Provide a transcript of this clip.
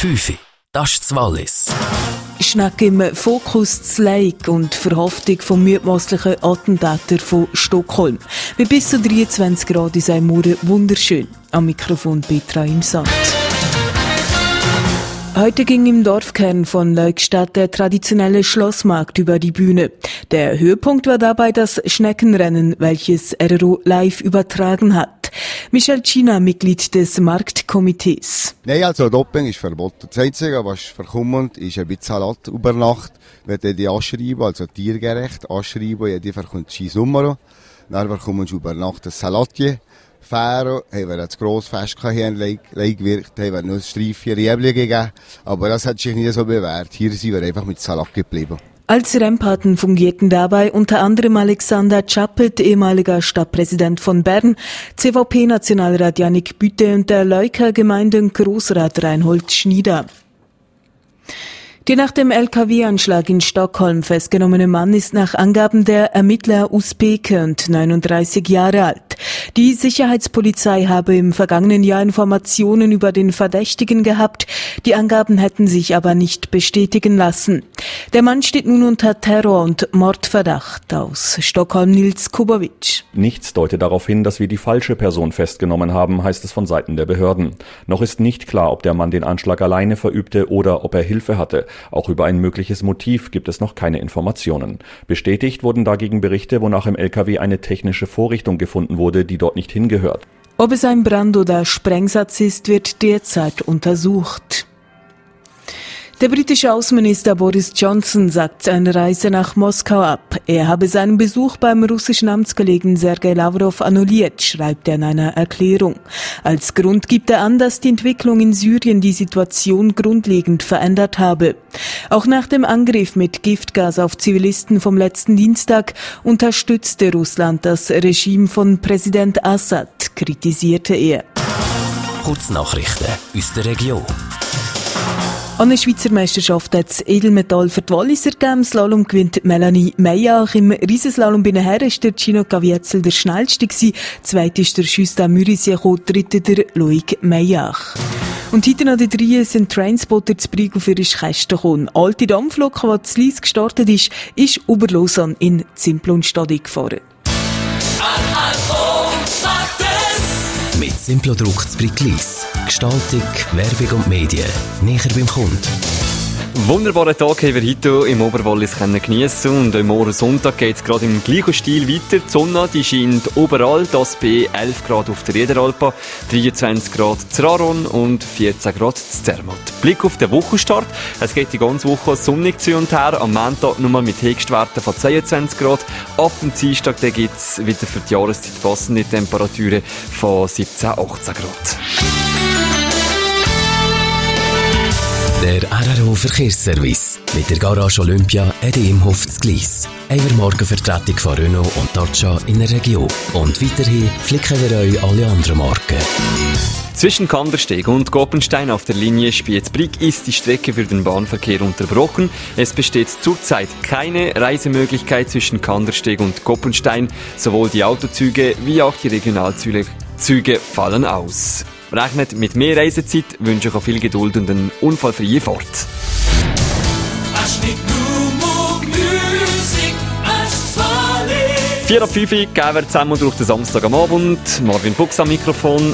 5. Das ist das Wallis. Schneck im Fokus zu Lake und Verhaftung vom mutmaßlichen Attentäter von Stockholm. Mit bis zu 23 Grad ist ein Morgen wunderschön. Am Mikrofon Petra im Sand. Heute ging im Dorfkern von Leukstadt der traditionelle Schlossmarkt über die Bühne. Der Höhepunkt war dabei das Schneckenrennen, welches RRO live übertragen hat. Michel China, Mitglied des Marktkomitees. Nein, also Doping ist verboten. Das Einzige, was verkommt, ist ein bisschen Salat über Nacht. Wenn die anschreiben, also tiergerecht anschreiben, jeder verkommt sein Nummer. Dann bekommst du über Nacht ein Salatje. Fähren, haben wir ein grosses Fest hier in Leigwirkt, haben wir noch ein Streifchen Riebli gegeben. Aber das hat sich nie so bewährt. Hier sind wir einfach mit Salat geblieben. Als Rempaten fungierten dabei unter anderem Alexander Chappet, ehemaliger Stadtpräsident von Bern, CVP-Nationalrat Janik Bütte und der Leuker Gemeinden Großrat Reinhold Schnieder. Der nach dem LKW-Anschlag in Stockholm festgenommene Mann ist nach Angaben der Ermittler Usbeke und 39 Jahre alt. Die Sicherheitspolizei habe im vergangenen Jahr Informationen über den Verdächtigen gehabt. Die Angaben hätten sich aber nicht bestätigen lassen. Der Mann steht nun unter Terror- und Mordverdacht aus Stockholm Nils Kubovic. Nichts deutet darauf hin, dass wir die falsche Person festgenommen haben, heißt es von Seiten der Behörden. Noch ist nicht klar, ob der Mann den Anschlag alleine verübte oder ob er Hilfe hatte. Auch über ein mögliches Motiv gibt es noch keine Informationen. Bestätigt wurden dagegen Berichte, wonach im LKW eine technische Vorrichtung gefunden wurde, die dort nicht hingehört. Ob es ein Brand- oder Sprengsatz ist, wird derzeit untersucht. Der britische Außenminister Boris Johnson sagt seine Reise nach Moskau ab. Er habe seinen Besuch beim russischen Amtskollegen Sergei Lavrov annulliert, schreibt er in einer Erklärung. Als Grund gibt er an, dass die Entwicklung in Syrien die Situation grundlegend verändert habe. Auch nach dem Angriff mit Giftgas auf Zivilisten vom letzten Dienstag unterstützte Russland das Regime von Präsident Assad, kritisierte er. Kurznachrichten aus der Region. An der Schweizer Meisterschaft hat es Edelmetall für die Walliser gegeben. Slalom gewinnt Melanie Meyer. Im Riesenslalom bei den Herren ist der Gino Gavietzel der schnellste gewesen. Zweit ist der Justin Mürisier dritte der Loic Meyer. Und heute noch die drei sind Trainspotter zu Brieg für ihre Kästen gekommen. Alte Dampflok, die zu Lies gestartet ist, ist über Lausanne in Simplonstadion gefahren. Mit Simplodruck zu Brieglis. Gestaltung, Werbung und Medien. Näher beim Kunden. Wunderbaren Tag haben wir heute im Oberwallis geniessen und am morgen Sonntag geht es gerade im gleichen Stil weiter. Die Sonne die scheint überall, das bei 11 Grad auf der Riederalpa, 23 Grad zu Raron und 14 Grad zu Zermatt. Blick auf den Wochenstart. Es geht die ganze Woche sonnig zu und her. Am Montag nur mit Höchstwerten von 22 Grad. Ab dem Dienstag gibt es wieder für die Jahreszeit passende Temperaturen von 17, 18 Grad. Der RRO Verkehrsservice mit der Garage Olympia Edi im Hof Gleis. Eine Morgenvertretung von Renault und Dacia in der Region. Und weiterhin flicken wir euch alle anderen Marken. Zwischen Kandersteg und Goppenstein auf der Linie Spiez-Brig ist die Strecke für den Bahnverkehr unterbrochen. Es besteht zurzeit keine Reisemöglichkeit zwischen Kandersteg und Goppenstein. Sowohl die Autozüge wie auch die Regionalzüge fallen aus. Rechnet mit mehr Reisezeit, wünsche ich auch viel Geduld und eine unfallfreie Fahrt. Vier ab fünf gehen wir zusammen durch den Samstag am Abend. Marvin Fuchs am Mikrofon.